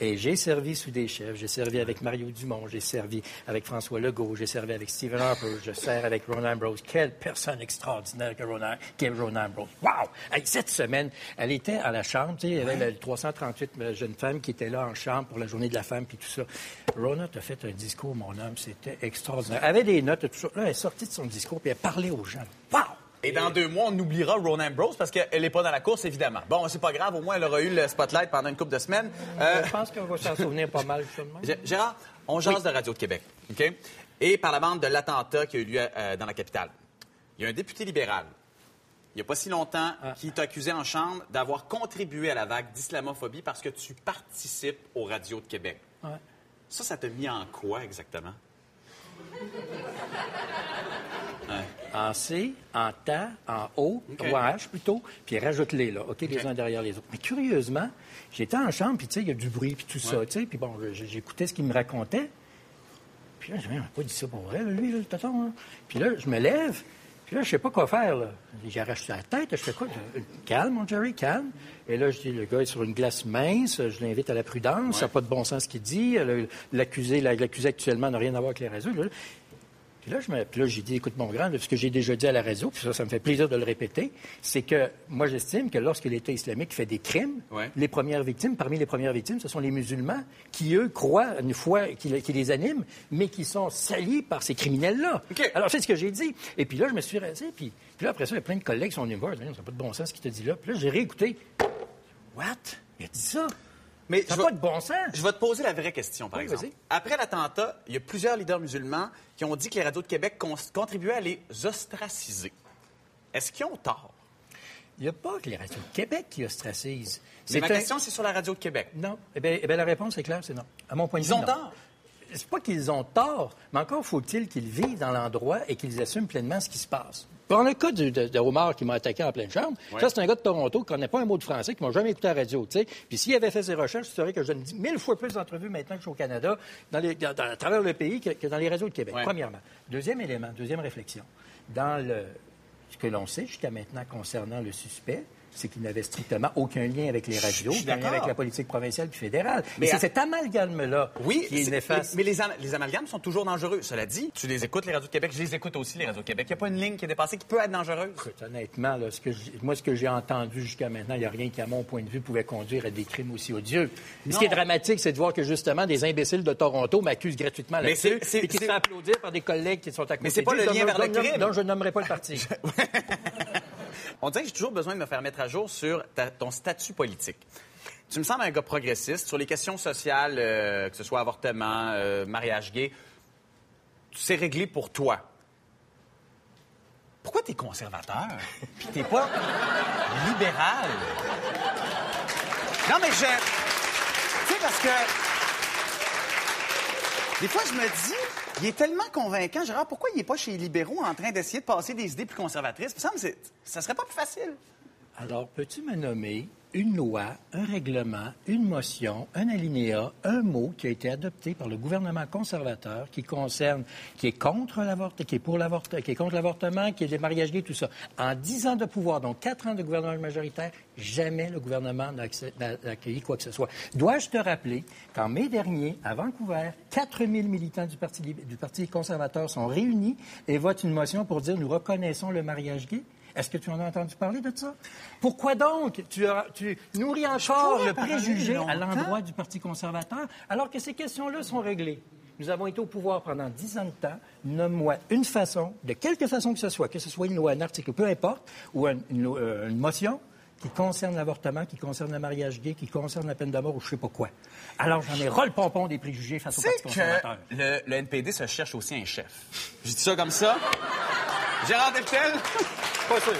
Et j'ai servi sous des chefs. J'ai servi avec Mario Dumont, j'ai servi avec François Legault, j'ai servi avec Stephen Harper, je sers avec Ron Ambrose. Quelle personne extraordinaire que Ron, qu'est Ron Ambrose. Wow! Cette semaine, elle était à la chambre, tu sais, il y avait les 338 jeunes femmes qui étaient là en chambre pour la journée de la femme, puis tout ça. Rona t'a fait un discours, mon homme, c'était extraordinaire. Elle avait des notes et tout ça. Là, elle est sortie de son discours, puis elle parlait aux gens. Wow! Et dans deux mois, on oubliera Ron Ambrose parce qu'elle n'est pas dans la course, évidemment. Bon, c'est pas grave, au moins, elle aura eu le spotlight pendant une couple de semaines. Euh, Je pense qu'on va s'en souvenir pas mal. G- Gérard, on jase de Radio de Québec, OK? Et par la bande de l'attentat qui a eu lieu euh, dans la capitale. Il y a un député libéral, il n'y a pas si longtemps, qui t'a accusé en chambre d'avoir contribué à la vague d'islamophobie parce que tu participes aux radios de Québec. Ouais. Ça, ça t'a mis en quoi exactement? En C, en ta, en O, OK. ou en H plutôt, puis rajoute-les, là, OK, les uns derrière les autres. Mais curieusement, j'étais en chambre, puis tu sais, il y a du bruit, puis tout ça, tu sais, puis bon, j'écoutais ce qu'il me racontait. Puis là, je me pas dit ça pour vrai, lui, là, le tonton, hein? Puis là, je me lève, Puis là, je sais pas quoi faire, là. J'arrache la tête, je fais quoi? Calme, mon Jerry, calme. Et là, je dis, le gars est sur une glace mince, je l'invite à la prudence, ça n'a pas de bon sens ce qu'il dit. L'accusé, la- l'accusé actuellement n'a rien à voir avec les réseaux. Puis là, je me- puis là, j'ai dit, écoute, mon grand, là, ce que j'ai déjà dit à la réseau, puis ça, ça me fait plaisir de le répéter, c'est que moi, j'estime que lorsque l'État islamique fait des crimes, Ouais. les premières victimes, parmi les premières victimes, ce sont les musulmans qui, eux, croient une foi qui, les- qui les anime, mais qui sont salis par ces criminels-là. Alors, c'est ce que j'ai dit. Et puis là, je me suis rasé, puis, puis là, après ça, il y a plein de collègues qui sont venus me voir, ça n'a pas de bon sens ce qu'il te dit là. Puis là, j'ai réécouté. What? Il a dit ça? Mais ça n'a pas de bon sens. Je vais te poser la vraie question, par Oui, exemple. Après l'attentat, il y a plusieurs leaders musulmans qui ont dit que les radios de Québec contribuaient à les ostraciser. Est-ce qu'ils ont tort? Il n'y a pas que les radios de Québec qui ostracisent. Mais ma un- question, c'est sur la radio de Québec. Non. Eh bien, eh bien, la réponse est claire, c'est non. À mon point de Ils vue, ont non. tort. C'est pas qu'ils ont tort, mais encore faut-il qu'ils vivent dans l'endroit et qu'ils assument pleinement ce qui se passe. Dans le cas du- de, de Omar qui m'a attaqué en pleine chambre, Ouais. ça, c'est un gars de Toronto qui connaît pas un mot de français, qui m'a jamais écouté à la radio, tu sais. Puis s'il avait fait ses recherches, c'est vrai que je donne mille fois plus d'entrevues maintenant que je suis au Canada, dans les- dans- dans- à travers le pays, que, que dans les réseaux de Québec, Ouais. premièrement. Deuxième élément, deuxième réflexion. Dans le, ce que l'on sait jusqu'à maintenant concernant le suspect, c'est qu'il n'avait strictement aucun lien avec les radios, aucun lien avec la politique provinciale puis fédérale. Mais c'est à- cet amalgame-là Oui, qui est néfaste. mais les, am- les amalgames sont toujours dangereux. Cela dit, tu les écoutes, les radios de Québec, je les écoute aussi, les radios de Québec. Il n'y a pas une ligne qui est dépassée qui peut être dangereuse. Écoute, honnêtement, là, ce que j'ai- moi, ce que j'ai entendu jusqu'à maintenant, il n'y a rien qui, à mon point de vue, pouvait conduire à des crimes aussi odieux. Mais ce qui est Non. dramatique, c'est de voir que, justement, des imbéciles de Toronto m'accusent gratuitement là-dessus et qui se font applaudir par des collègues qui sont à côté Mais c'est pas le lien vers le crime. dont je nommerai pas le parti. On dirait que j'ai toujours besoin de me faire mettre à jour sur ta- ton statut politique. Tu me sembles un gars progressiste sur les questions sociales, euh, que ce soit avortement, euh, mariage gay. C'est réglé pour toi. Pourquoi t'es conservateur? Puis t'es pas libéral? Non, mais je. Tu sais, parce que. Des fois, je me dis, il est tellement convaincant, Gérard, pourquoi il n'est pas chez les libéraux en train d'essayer de passer des idées plus conservatrices? Il me semble ça serait pas plus facile. Alors, peux-tu me nommer une loi, un règlement, une motion, un alinéa, un mot qui a été adopté par le gouvernement conservateur qui concerne, qui est contre l'avortement, qui est pour l'avortement, qui est contre l'avortement, qui est des mariages gays, tout ça. En dix ans de pouvoir, donc quatre ans de gouvernement majoritaire, jamais le gouvernement n'a accueilli quoi que ce soit. Dois-je te rappeler qu'en mai dernier, à Vancouver, 4000 militants du Parti, du Parti conservateur sont réunis et votent une motion pour dire nous reconnaissons le mariage gay? Est-ce que tu en as entendu parler de ça? Pourquoi donc? Tu, as- tu nourris encore le préjugé à l'endroit du Parti conservateur alors que ces questions-là sont réglées? Nous avons été au pouvoir pendant dix ans de temps. Nomme-moi une façon, de quelque façon que ce soit, que ce soit une loi, un article, peu importe, ou un- une, lo- euh, une motion qui concerne l'avortement, qui concerne le mariage gay, qui concerne la peine de mort ou je sais pas quoi. Alors j'en ai ras le pompon des préjugés face au Parti conservateur. que le, le NPD se cherche aussi un chef. Je dis ça comme ça. Gérard Deltel? Pas sûr.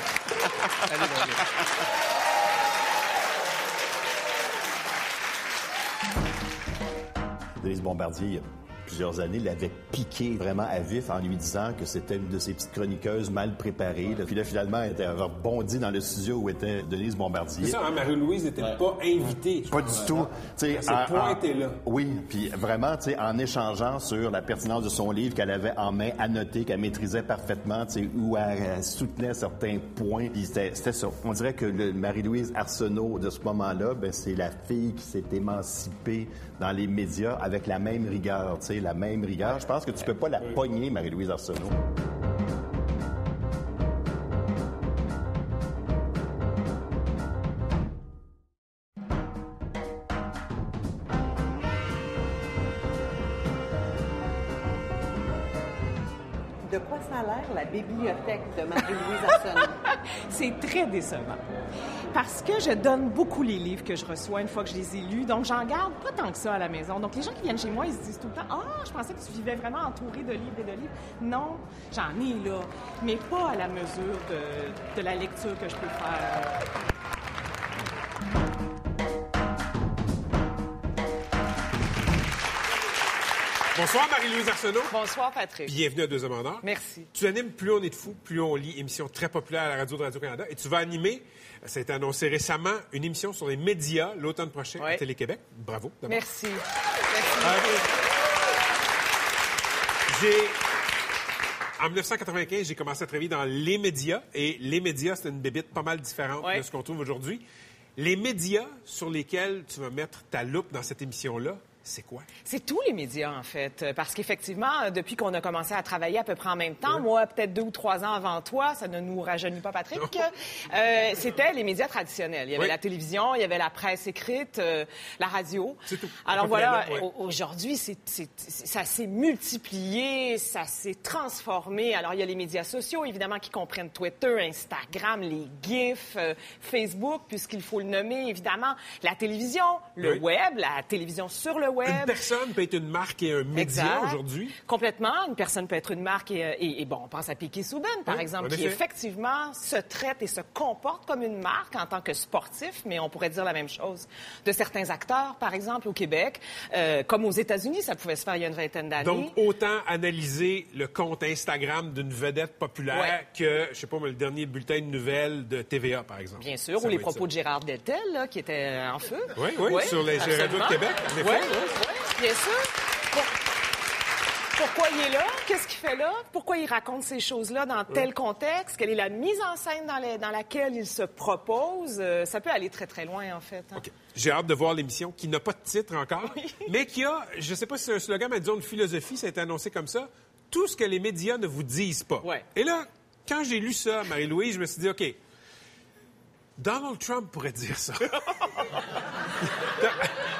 Denise Bombardier, plusieurs années, l'avait piqué vraiment à vif en lui disant que c'était une de ses petites chroniqueuses mal préparées. là. Puis là, finalement, elle était rebondi dans le studio où était Denise Bombardier. C'est ça, hein, Marie-Louise n'était pas invitée. Pas du tout. Tu sais, Elle s'est pointée là. Oui, puis vraiment, tu sais, en échangeant sur la pertinence de son livre qu'elle avait en main, annoté, qu'elle maîtrisait parfaitement, tu sais, où elle, elle soutenait certains points. Puis c'était ça. On dirait que le Marie-Louise Arsenault de ce moment-là, ben, c'est la fille qui s'est émancipée dans les médias avec la même rigueur, tu sais, la même rigueur. Je pense que tu peux pas la pogner, Marie-Louise Arsenault. Bibliothèque de Marie-Louise? C'est très décevant. Parce que je donne beaucoup les livres que je reçois une fois que je les ai lus, donc j'en garde pas tant que ça à la maison. Donc les gens qui viennent chez moi, ils se disent tout le temps Ah, je pensais que tu vivais vraiment entouré de livres et de livres. Non, j'en ai là, mais pas à la mesure de, de la lecture que je peux faire. Bonsoir Marie-Louise Arsenault. Bonsoir Patrick. Bienvenue à Deux Amendeurs. Merci. Tu animes Plus on est de fou, plus on lit, émission très populaire à la radio de Radio-Canada. Et tu vas animer, ça a été annoncé récemment, une émission sur les médias l'automne prochain à Télé-Québec. Bravo. d'abord. Merci. J'ai en 1995, j'ai commencé à travailler dans les médias. Et les médias, c'est une bébite pas mal différente Ouais. de ce qu'on trouve aujourd'hui. Les médias sur lesquels tu vas mettre ta loupe dans cette émission-là, c'est quoi? C'est tous les médias, en fait. Euh, Parce qu'effectivement, euh, depuis qu'on a commencé à travailler à peu près en même temps, moi, peut-être deux ou trois ans avant toi, ça ne nous rajeunit pas, Patrick, euh, c'était les médias traditionnels. Il y avait Oui. la télévision, il y avait la presse écrite, euh, la radio. C'est tout. Alors voilà, ouais. aujourd'hui, c'est- c'est- c'est- ça s'est multiplié, ça s'est transformé. Alors, il y a les médias sociaux, évidemment, qui comprennent Twitter, Instagram, les GIFs, euh, Facebook, puisqu'il faut le nommer, évidemment, la télévision, le Oui. web, la télévision sur le web. Une personne peut être une marque et un média aujourd'hui? Complètement. Une personne peut être une marque et, euh, et- et bon, on pense à Piquet Souben, par Oui, exemple, qui effectivement se traite et se comporte comme une marque en tant que sportif, mais on pourrait dire la même chose de certains acteurs, par exemple, au Québec, euh, comme aux États-Unis, ça pouvait se faire il y a une vingtaine d'années. Donc, autant analyser le compte Instagram d'une vedette populaire Ouais. que, je sais pas, moi, le dernier bulletin de nouvelles de TVA, par exemple. Bien sûr, Ça ou les propos ça. de Gérard Deltel, là, qui était euh, en feu. Oui, oui, sur les radios de Québec, en effet, Oui, oui. bien sûr. Pour- Pourquoi il est là? Qu'est-ce qu'il fait là? Pourquoi il raconte ces choses-là dans tel contexte? Quelle est la mise en scène dans, les- dans laquelle il se propose? Euh, ça peut aller très, très loin, en fait. hein. J'ai hâte de voir l'émission qui n'a pas de titre encore, mais qui a, je sais pas si c'est un slogan, mais disons une philosophie, ça a été annoncé comme ça. Tout ce que les médias ne vous disent pas. Ouais. Et là, quand j'ai lu ça, Marie-Louise, je me suis dit, OK, Donald Trump pourrait dire ça.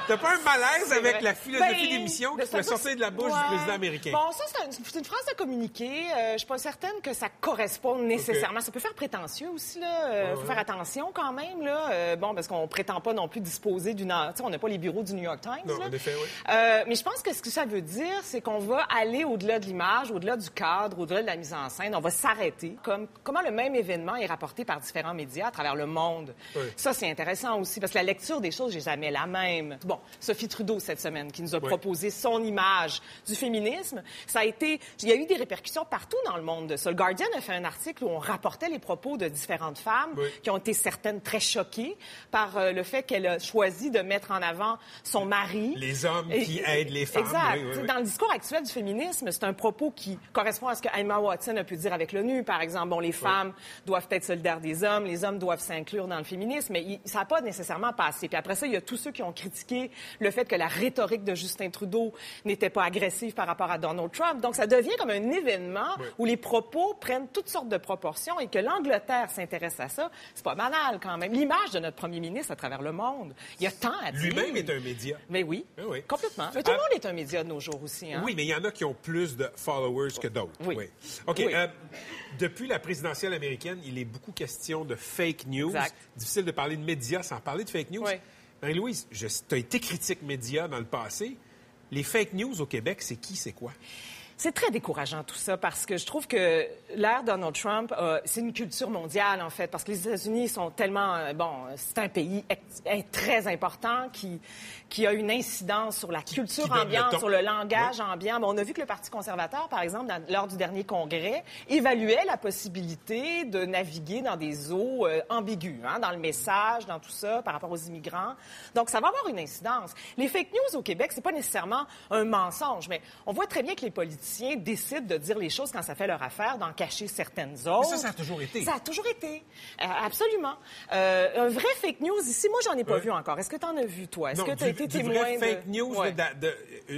T'as- pas un malaise avec vrai. la philosophie Ben, d'émission qui de pourrait sortir de la bouche Ouais. du président américain? Bon, ça, c'est un- c'est une phrase à communiquer. Euh, je suis pas certaine que ça corresponde nécessairement. Ça peut faire prétentieux aussi, là. Il faut faire attention quand même, là. Euh, bon, parce qu'on prétend pas non plus disposer d'une... Tu sais, on n'a pas les bureaux du New York Times, Non, là. en effet, oui. Euh, mais je pense que ce que ça veut dire, c'est qu'on va aller au-delà de l'image, au-delà du cadre, au-delà de la mise en scène. On va s'arrêter. Comme, comment le même événement est rapporté par différents médias à travers le monde. Oui. Ça, c'est intéressant aussi, parce que la lecture des choses n'est jamais la même. Bon, Sophie Trudeau, cette semaine, qui nous a Oui. proposé son image du féminisme, ça a été... Il y a eu des répercussions partout dans le monde de ça. Le Guardian a fait un article où on rapportait les propos de différentes femmes Oui. qui ont été certaines très choquées par euh, le fait qu'elle a choisi de mettre en avant son mari. Les hommes Et- qui aident les femmes. Exact. oui. Dans le discours actuel du féminisme, c'est un propos qui correspond à ce que Emma Watson a pu dire avec l'ONU. Par exemple, bon, les femmes doivent être solidaires des hommes, les hommes doivent s'inclure dans le féminisme, mais ça n'a pas nécessairement passé. Puis après ça, il y a tous ceux qui ont critiqué le fait que la rhétorique de Justin Trudeau n'était pas agressive par rapport à Donald Trump. Donc, ça devient comme un événement où les propos prennent toutes sortes de proportions et que l'Angleterre s'intéresse à ça. C'est pas banal quand même. L'image de notre premier ministre à travers le monde. Il y a tant à dire. Lui-même est un média. Mais oui, Ah oui. complètement. Mais tout le Ah. monde est un média de nos jours aussi. Hein? Oui, mais il y en a qui ont plus de followers que d'autres. Oui. OK. Oui. euh, depuis la présidentielle américaine, il est beaucoup question de fake news. Exact. Difficile de parler de médias sans parler de fake news. Oui. Marie-Louise, tu as été critique média dans le passé. Les fake news au Québec, c'est qui, c'est quoi? C'est très décourageant tout ça parce que je trouve que l'ère Donald Trump, euh, c'est une culture mondiale en fait, parce que les États-Unis sont tellement euh, bon, c'est un pays eh, très important qui qui a une incidence sur la culture le ambiante, sur le langage ambiant. Mais on a vu que le Parti conservateur, par exemple, dans- lors du dernier congrès, évaluait la possibilité de naviguer dans des eaux euh, ambiguës, hein, dans le message, dans tout ça, par rapport aux immigrants. Donc, ça va avoir une incidence. Les fake news au Québec, c'est pas nécessairement un mensonge, mais on voit très bien que les politiciens décident de dire les choses quand ça fait leur affaire, d'en cacher certaines autres. ça, ça a toujours été. Ça a toujours été. Euh, absolument. Euh, un vrai fake news ici, moi, j'en ai pas Ouais. vu encore. Est-ce que tu en as vu, toi? Est-ce que tu as été du témoin vrai de... fake news, Ouais. de, de-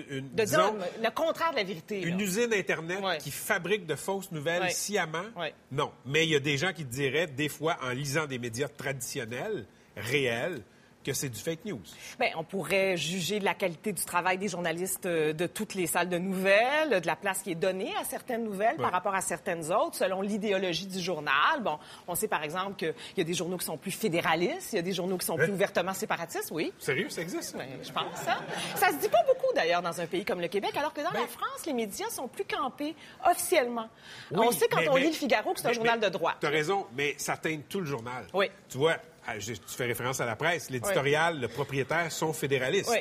une, De disons, dire le contraire de la vérité. une là. usine Internet Ouais. qui fabrique de fausses nouvelles sciemment? Non. Mais il y a des gens qui diraient, des fois, en lisant des médias traditionnels, réels, que c'est du fake news. Bien, on pourrait juger de la qualité du travail des journalistes euh, de toutes les salles de nouvelles, de la place qui est donnée à certaines nouvelles par rapport à certaines autres, selon l'idéologie du journal. Bon, on sait par exemple qu'il y a des journaux qui sont plus fédéralistes, il y a des journaux qui sont plus Hein? ouvertement séparatistes, oui. Sérieux, ça existe? Je pense ça. Ça se dit pas beaucoup d'ailleurs dans un pays comme le Québec, alors que dans Ben- la France, les médias sont plus campés officiellement. Oui, on sait quand mais- on mais- lit le Figaro que c'est un journal de droite. Tu as raison, mais ça teint tout le journal. Oui. Tu vois, tu fais référence à la presse. L'éditorial, le propriétaire sont fédéralistes. Oui.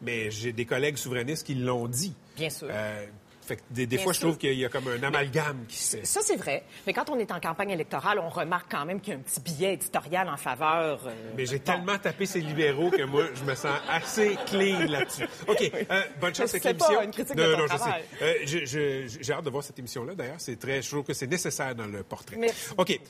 Mais j'ai des collègues souverainistes qui l'ont dit. Bien sûr. Euh, Fait que des, fois, je trouve qu'il y a comme un amalgame qui se fait. Ça, c'est vrai. Mais quand on est en campagne électorale, on remarque quand même qu'il y a un petit billet éditorial en faveur. euh, Mais j'ai tellement tapé ces libéraux que moi, je me sens assez clean là-dessus. OK, euh, bonne chance avec l'émission. une critique non, de non, je travail. sais. Euh, je- je- j'ai hâte de voir cette émission-là, d'ailleurs. C'est très, je trouve que c'est nécessaire dans le portrait. Merci. OK,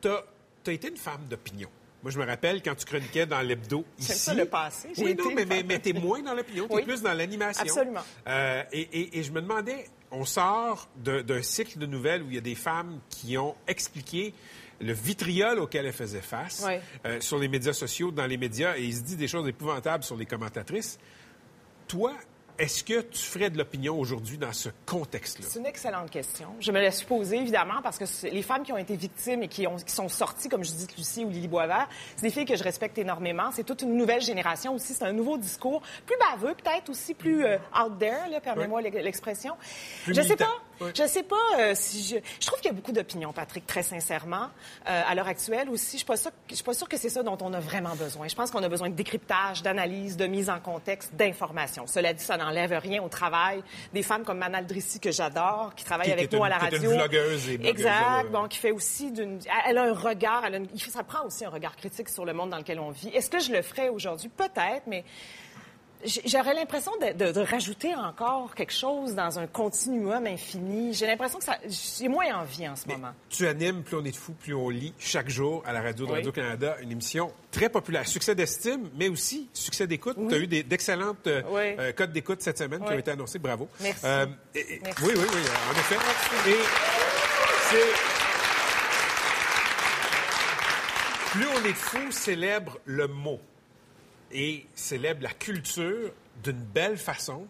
t'as as été une femme d'opinion. Moi, je me rappelle quand tu chroniquais dans l'hebdo ici. ça, le passé. Oui, non, mais, mais, mais t'es moins dans l'opinion, t'es Oui. plus dans l'animation. Absolument. Euh, et, et- et je me demandais, on sort d'un cycle de nouvelles où il y a des femmes qui ont expliqué le vitriol auquel elles faisaient face Oui. euh, sur les médias sociaux, dans les médias, et il se dit des choses épouvantables sur les commentatrices. Toi, est-ce que tu ferais de l'opinion aujourd'hui dans ce contexte-là? C'est une excellente question. Je me la suis posée, évidemment, parce que les femmes qui ont été victimes et qui, ont- qui sont sorties, comme je dis, Lucie ou Lily Boisvert, c'est des filles que je respecte énormément. C'est toute une nouvelle génération aussi. C'est un nouveau discours, plus baveux, peut-être aussi plus euh, out there, permets-moi l'ex- l'expression. Je sais militant. Je sais pas euh, si je. Je trouve qu'il y a beaucoup d'opinions, Patrick, très sincèrement. Euh, à l'heure actuelle aussi, je suis je suis pas sûre que c'est ça dont on a vraiment besoin. Je pense qu'on a besoin de décryptage, d'analyse, de mise en contexte, d'information. Cela dit, ça n'enlève rien au travail des femmes comme Manal Drissi que j'adore, qui travaille Qui- avec nous une- à la qui est une radio. vlogueuse et blogueuse, exact. Bon, qui fait aussi d'une. Elle a un regard. Elle a une- Ça prend aussi un regard critique sur le monde dans lequel on vit. Est-ce que je le ferais aujourd'hui? Peut-être, mais. J'aurais l'impression de, de- de rajouter encore quelque chose dans un continuum infini. J'ai l'impression que ça. J'ai moins envie en ce moment. Tu animes Plus on est de fou, plus on lit chaque jour à la radio de Oui. Radio-Canada, une émission très populaire. Succès d'estime, mais aussi succès d'écoute. Tu as eu des- d'excellentes euh, Oui. euh, codes d'écoute cette semaine qui ont été annoncés. Bravo. Merci. Euh, et- et- Merci. Oui, oui, oui, en effet. Et c'est. Plus on est de fou célèbre le mot et célèbre la culture d'une belle façon.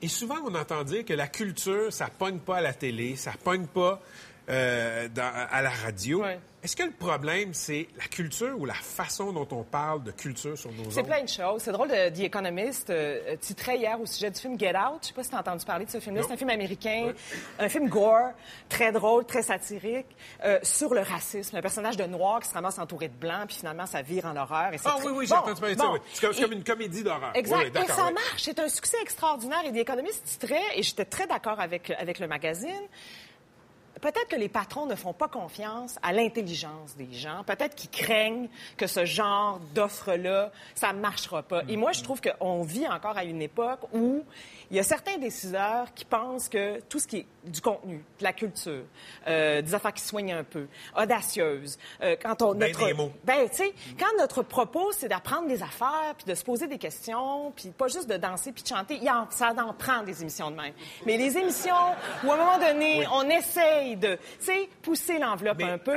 Et souvent, on entend dire que la culture, ça pogne pas à la télé, ça pogne pas euh, dans- à la radio. Est-ce que le problème, c'est la culture ou la façon dont on parle de culture sur nos C'est ondes? plein de choses. C'est drôle, de, The Economist euh, titrait hier au sujet du film Get Out. Je sais pas si tu as entendu parler de ce film-là. C'est un film américain, un film gore, très drôle, très satirique, euh, sur le racisme. Un personnage de noir qui se ramasse entouré de blanc, puis finalement, ça vire en horreur. Et c'est Ah très- oui, oui, j'ai Bon, entendu parler de ça. oui. C'est comme, c'est Et- comme une comédie d'horreur. Exact. Oui, oui, et ça marche. C'est un succès extraordinaire. Et The Economist titrait, et j'étais très d'accord avec, avec le magazine, Peut-être que les patrons ne font pas confiance à l'intelligence des gens. Peut-être qu'ils craignent que ce genre d'offre-là, ça ne marchera pas. Et moi, je trouve qu'on vit encore à une époque où il y a certains décideurs qui pensent que tout ce qui est du contenu, de la culture, euh, des affaires qui soignent un peu, audacieuses, euh, quand on... Ben notre- mots. ben, tu sais, quand notre propos, c'est d'apprendre des affaires, puis de se poser des questions, puis pas juste de danser puis de chanter, il en, ça en prend des émissions de même. Mais les émissions où, à un moment donné, on essaye de, tu sais, pousser l'enveloppe un peu,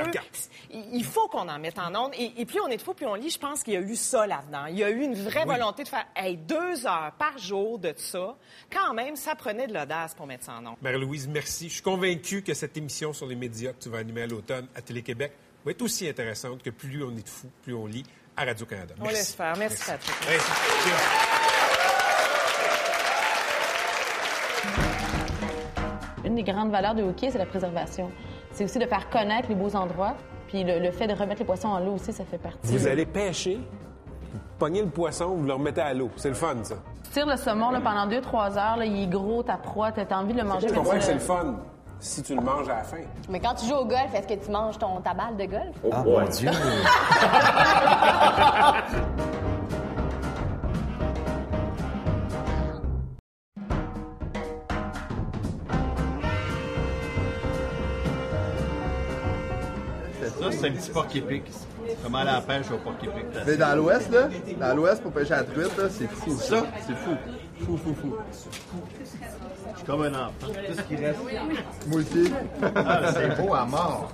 il il faut qu'on en mette en onde. Et, et plus on est de fou, plus on lit, je pense qu'il y a eu ça là-dedans. Il y a eu une vraie Oui. volonté de faire, hey, deux heures par jour de ça. Quand même, ça prenait de l'audace pour mettre ça en onde. Marie-Louise, merci. Je suis convaincu que cette émission sur les médias que tu vas animer à l'automne à Télé-Québec va être aussi intéressante que plus on est de fous, plus on lit à Radio-Canada. On Merci. laisse faire. Merci, Patrick. Merci. Une des grandes valeurs du hockey, c'est la préservation. C'est aussi de faire connaître les beaux endroits. Puis le, le fait de remettre les poissons en l'eau aussi, ça fait partie. Vous allez pêcher, pognez le poisson, vous le remettez à l'eau. C'est le fun, ça. Tu tires le saumon là, pendant 2-3 heures, là, il est gros, ta proie, t'as envie de le manger. Je mais comprends que c'est le- fun si tu le manges à la fin. Mais quand tu joues au golf, est-ce que tu manges ton, ta balle de golf? Ah, mon Dieu! c'est un petit porc-épic. Comment aller à la pêche au porc-épic? Mais dans l'ouest, là, dans l'ouest, pour pêcher à la truite, là, c'est fou. Ça, c'est fou. Fou, fou, fou. Je suis comme un enfant. Tout ce qui reste. Moi aussi. Ah, c'est beau à mort.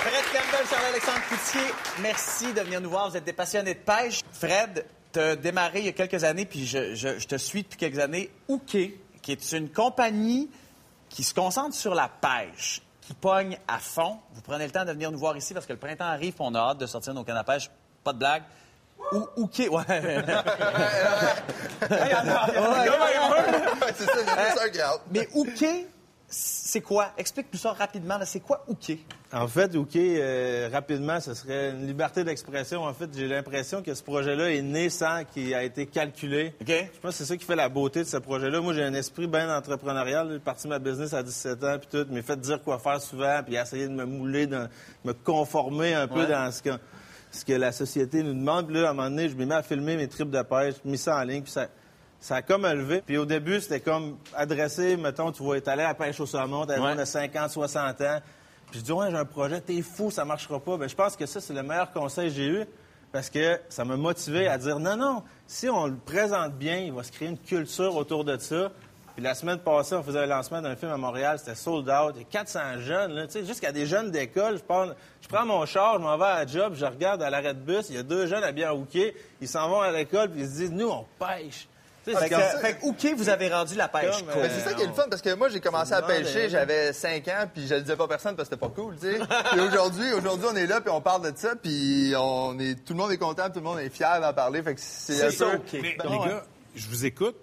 Fred Campbell, Charles-Alexandre Coutier, merci de venir nous voir. Vous êtes des passionnés de pêche. Fred, tu as démarré il y a quelques années, puis je, je- je te suis depuis quelques années, Ouké, qui est une compagnie qui se concentre sur la pêche, qui pogne à fond. Vous prenez le temps de venir nous voir ici parce que le printemps arrive, puis on a hâte de sortir nos cannes à pêche. Pas de blague. Ou, Ouké, ouais. Mais Ouké, c'est quoi? Explique-nous ça rapidement. C'est quoi hooker? En fait, OK, euh, rapidement, ce serait une liberté d'expression. En fait, j'ai l'impression que ce projet-là est né sans qu'il a été calculé. OK. Je pense que c'est ça qui fait la beauté de ce projet-là. Moi, j'ai un esprit bien entrepreneurial. J'ai parti ma business à 17 ans, puis tout. Mais fait dire quoi faire souvent, puis essayer de me mouler, de me conformer un peu Ouais. dans ce que, ce que la société nous demande. Puis là, à un moment donné, je me mets à filmer mes tripes de pêche, mis ça en ligne, puis ça... Ça a comme levé. Puis au début, c'était comme adressé, mettons, tu vois, t'es allé à la pêche au saumon, t'as Ouais. de 50, 60 ans. Puis je dis, ouais, j'ai un projet, t'es fou, ça marchera pas. Ben, je pense que ça, c'est le meilleur conseil que j'ai eu parce que ça m'a motivé à dire, non, non, si on le présente bien, il va se créer une culture autour de ça. Puis la semaine passée, on faisait un lancement d'un film à Montréal, c'était sold out. Il y a 400 jeunes, là, tu sais, jusqu'à des jeunes d'école. Je, pars- je prends mon char, je m'en vais à la job, je regarde à l'arrêt de bus, il y a deux jeunes habillés en hooké, ils s'en vont à l'école, puis ils se disent, nous, on pêche. Fait que, comme- fait que hooker, vous avez rendu la pêche. Comme, cool. Mais c'est ça qui est le fun, parce que moi, j'ai commencé à pêcher, j'avais 5 ans, puis je le disais pas à personne parce que c'était pas cool, tu sais. Puis aujourd'hui, aujourd'hui, on est là, puis on parle de ça, puis on est, tout le monde est content, tout le monde est fier d'en parler, fait que c'est un peu... Mais Ben, les ouais. gars, je vous écoute,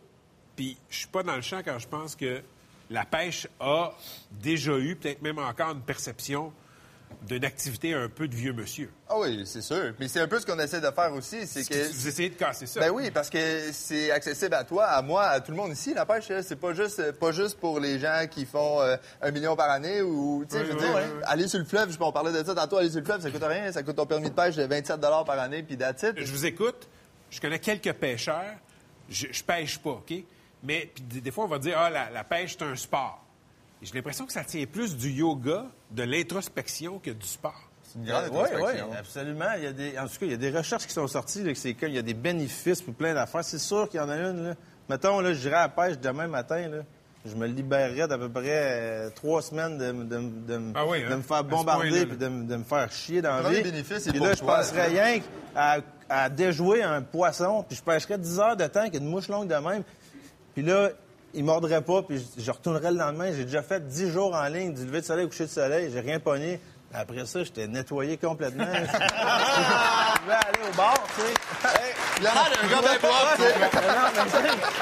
puis je suis pas dans le champ quand je pense que la pêche a déjà eu, peut-être même encore, une perception d'une activité un peu de vieux monsieur. Ah oui, c'est sûr. Mais c'est un peu ce qu'on essaie de faire aussi, c'est que... Vous essayez de casser ça. Ben oui, parce que c'est accessible à toi, à moi, à tout le monde ici. La pêche, là, c'est pas juste, pas juste pour les gens qui font euh, un million par année ou, tu sais, je veux dire, ouais. aller sur le fleuve, je peux en parler de ça tantôt, aller sur le fleuve, ça coûte rien, ça coûte ton permis de pêche de 27 par année, puis it. Je vous écoute, je connais quelques pêcheurs, je, je pêche pas, OK? Mais puis des, des fois, on va dire, ah, la, la pêche, c'est un sport. Et J'ai l'impression que ça tient plus du yoga, de l'introspection que du sport. C'est une grande Oui, oui, introspection. absolument. Il y a des, en tout cas, il y a des recherches qui sont sorties, là, que c'est qu'il y a des bénéfices pour plein d'affaires. C'est sûr qu'il y en a une. Là. Mettons, là, j'irai à la pêche demain matin. Là. Je me libérerais d'à peu près euh, trois semaines de, de- de- de- Ah oui, hein? de me faire À bombarder puis de, me- de me faire chier dans Le la vie. bénéfice, c'est Puis là, je là. rien qu'à à déjouer un poisson, puis je pêcherais 10 heures de temps avec une mouche longue de même. Puis là, il mordrait pas, puis je, je retournerais le lendemain. J'ai déjà fait 10 jours en ligne, du lever de soleil au coucher de soleil. J'ai rien pogné. Après ça, j'étais nettoyé complètement. je pouvais aller au bar, tu sais. Il y en a un gars bien propre, tu sais.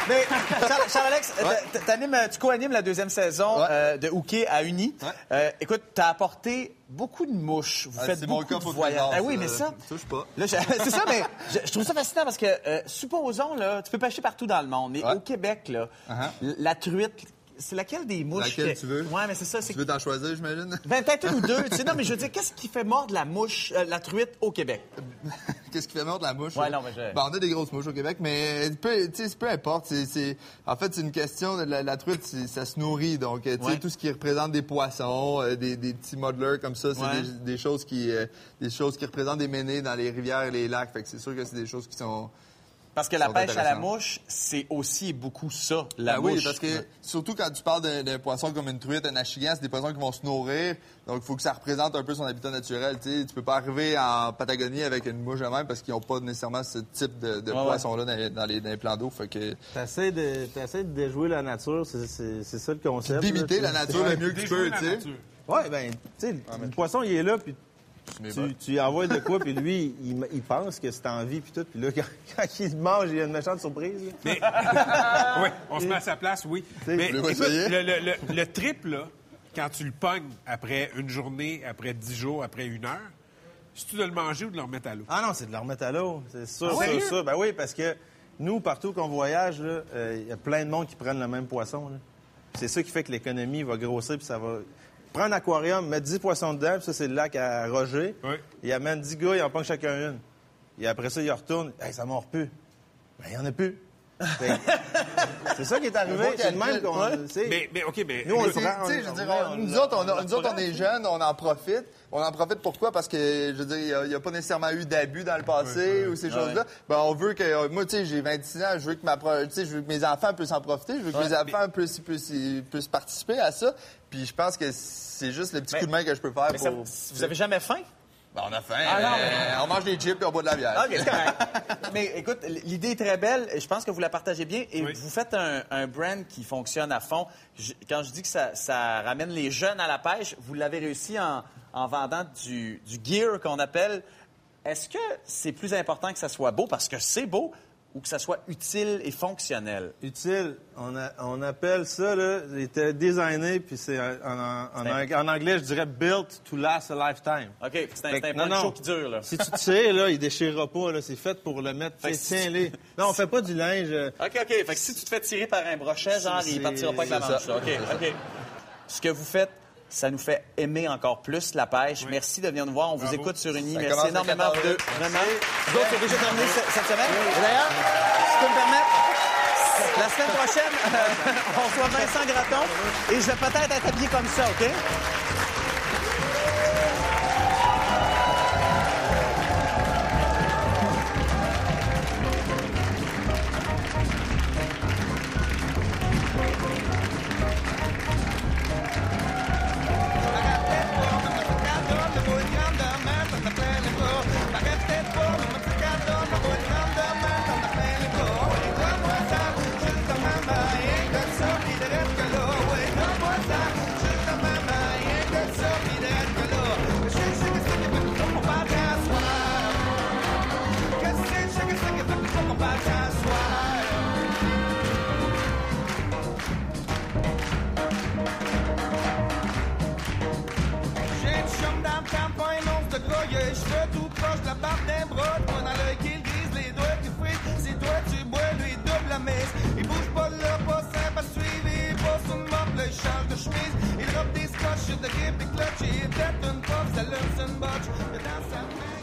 Mais Charles- Charles-Alex, euh, t'animes, tu co-animes la deuxième saison Ouais. euh, de Hooké à Uni. Ouais. Euh, écoute, t'as apporté beaucoup de mouches. Vous Ah, faites c'est mon beaucoup cas de pour voyages. Ah oui, ça. mais ça... Touche pas. Là, c'est ça, mais je, je trouve ça fascinant parce que, euh, supposons, là, tu peux pêcher partout dans le monde, mais au Québec, là, Uh-huh. la truite, c'est laquelle des mouches Laquelle que- tu veux? Ouais, mais c'est ça. Tu veux t'en choisir, j'imagine? Ben, peut-être une ou deux. Tu sais, non, mais je veux dire, qu'est-ce qui fait mordre la mouche, euh, la truite au Québec? Qu'est-ce qui fait mordre la mouche? Ouais, non, mais je- Ben, on a des grosses mouches au Québec, mais peu, peu importe. En fait, c'est une question de la, la truite, ça se nourrit. Donc, tu sais, Ouais. tout ce qui représente des poissons, euh, des, des petits modelers comme ça, c'est Ouais. des, des choses qui, euh, des choses qui représentent des ménées dans les rivières et les lacs. Fait que c'est sûr que c'est des choses qui sont. Parce que la pêche à la mouche, c'est aussi beaucoup ça, la Ben mouche. oui, parce que surtout quand tu parles d'un d'un poisson comme une truite, un achigan, c'est des poissons qui vont se nourrir. Donc, il faut que ça représente un peu son habitat naturel. Tu sais, tu peux pas arriver en Patagonie avec une mouche de même parce qu'ils n'ont pas nécessairement ce type de, de Ouais, ouais. poisson-là dans, les- dans les, dans les plans d'eau. Que T'essaies de, t'essaies de déjouer la nature, c'est, ça le concept. d'imiter la nature le mieux que tu peux, tu sais. Ouais, ben, tu sais, le poisson, il est là, puis tu, envoies de quoi, puis lui, il, il pense que c'est en vie, puis tout. Puis là, quand, quand il mange, il y a une méchante surprise. là. Mais, oui, on se met à sa place, oui. Mais écoute, le, le, le, le trip, là, quand tu le pognes après une journée, après dix jours, après une heure, si tu de le manger ou de le remettre à l'eau? Ah non, c'est de la remettre à l'eau. C'est sûr, Ah sûr, sûr. Ben oui, parce que nous, partout qu'on voyage, euh, il y a plein de monde qui prennent le même poisson. C'est ça qui fait que l'économie va grossir, puis ça va... Prends un aquarium, mettre 10 poissons dedans, puis ça, c'est le lac à Roger. Oui. Il amène 10 gars, il en pogne chacun une. Et après ça, il retourne. Hey, ça mord plus. Ben, il n'y en a plus. C'est ça qui est arrivé. C'est le même qu'on. Ouais. Mais, mais OK, mais... Nous, on nous autres, on, a- on- nous autres, on est jeunes, on en profite. On en profite pourquoi? Parce que, je veux dire, il y a- il n'y a, pas nécessairement eu d'abus dans le passé ou ces choses-là. Ben, on veut que, moi, tu sais, j'ai 26 ans, je veux que ma, pro- tu sais, je veux que mes enfants puissent en profiter, je veux que mes enfants puissent, puissent, puissent participer à ça. Puis je pense que c'est juste le petit Mais- coup de main que je peux faire Mais ça- pour... vous avez jamais faim? Ben, on a faim. Ah, non, euh, On mange des chips et on boit de la bière. OK, c'est correct. Mais écoute, l'idée est très belle. et Je pense que vous la partagez bien. Et Oui. vous faites un, un brand qui fonctionne à fond. Je- quand je dis que ça, ça ramène les jeunes à la pêche, vous l'avez réussi en, en vendant du, du gear qu'on appelle. Est-ce que c'est plus important que ça soit beau, parce que c'est beau, ou que ça soit utile et fonctionnel? Utile, on, a- on appelle ça, là, il était designé, puis c'est en, en- en ang- en anglais, je dirais built to last a lifetime. OK, c'est un, un non, chaud qui dure, là. Si tu tires, là, il déchirera pas, là, c'est fait pour le mettre, tiens, si-. Non, on fait pas du linge. euh, OK, OK. Fait que si tu te fais tirer par un brochet, genre, il partira pas avec la manche. OK, OK. Ce que vous faites, ça nous fait aimer encore plus la pêche. Merci de venir nous voir. On vous écoute sur Uni. Ça Merci énormément 14 de Vraiment. Vous autres, c'est déjà terminé ce- cette semaine? Et d'ailleurs, si tu peux me permettre, la semaine prochaine, on reçoit Vincent Gratton et je vais peut-être être habillé comme ça, OK?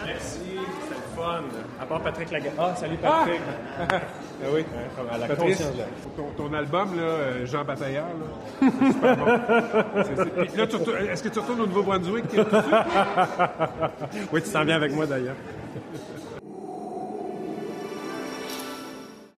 Merci, c'était le fun. À part Patrick Lagarde. Ah, salut Patrick. Ah oui. à la Patrice, ton, ton album, là, euh, Jean Batailleur, là, c'est super bon. C'est- c'est- puis là, tu retournes- est-ce que tu retournes au Nouveau-Brunswick tout de suite? oui, tu t'en viens avec moi d'ailleurs.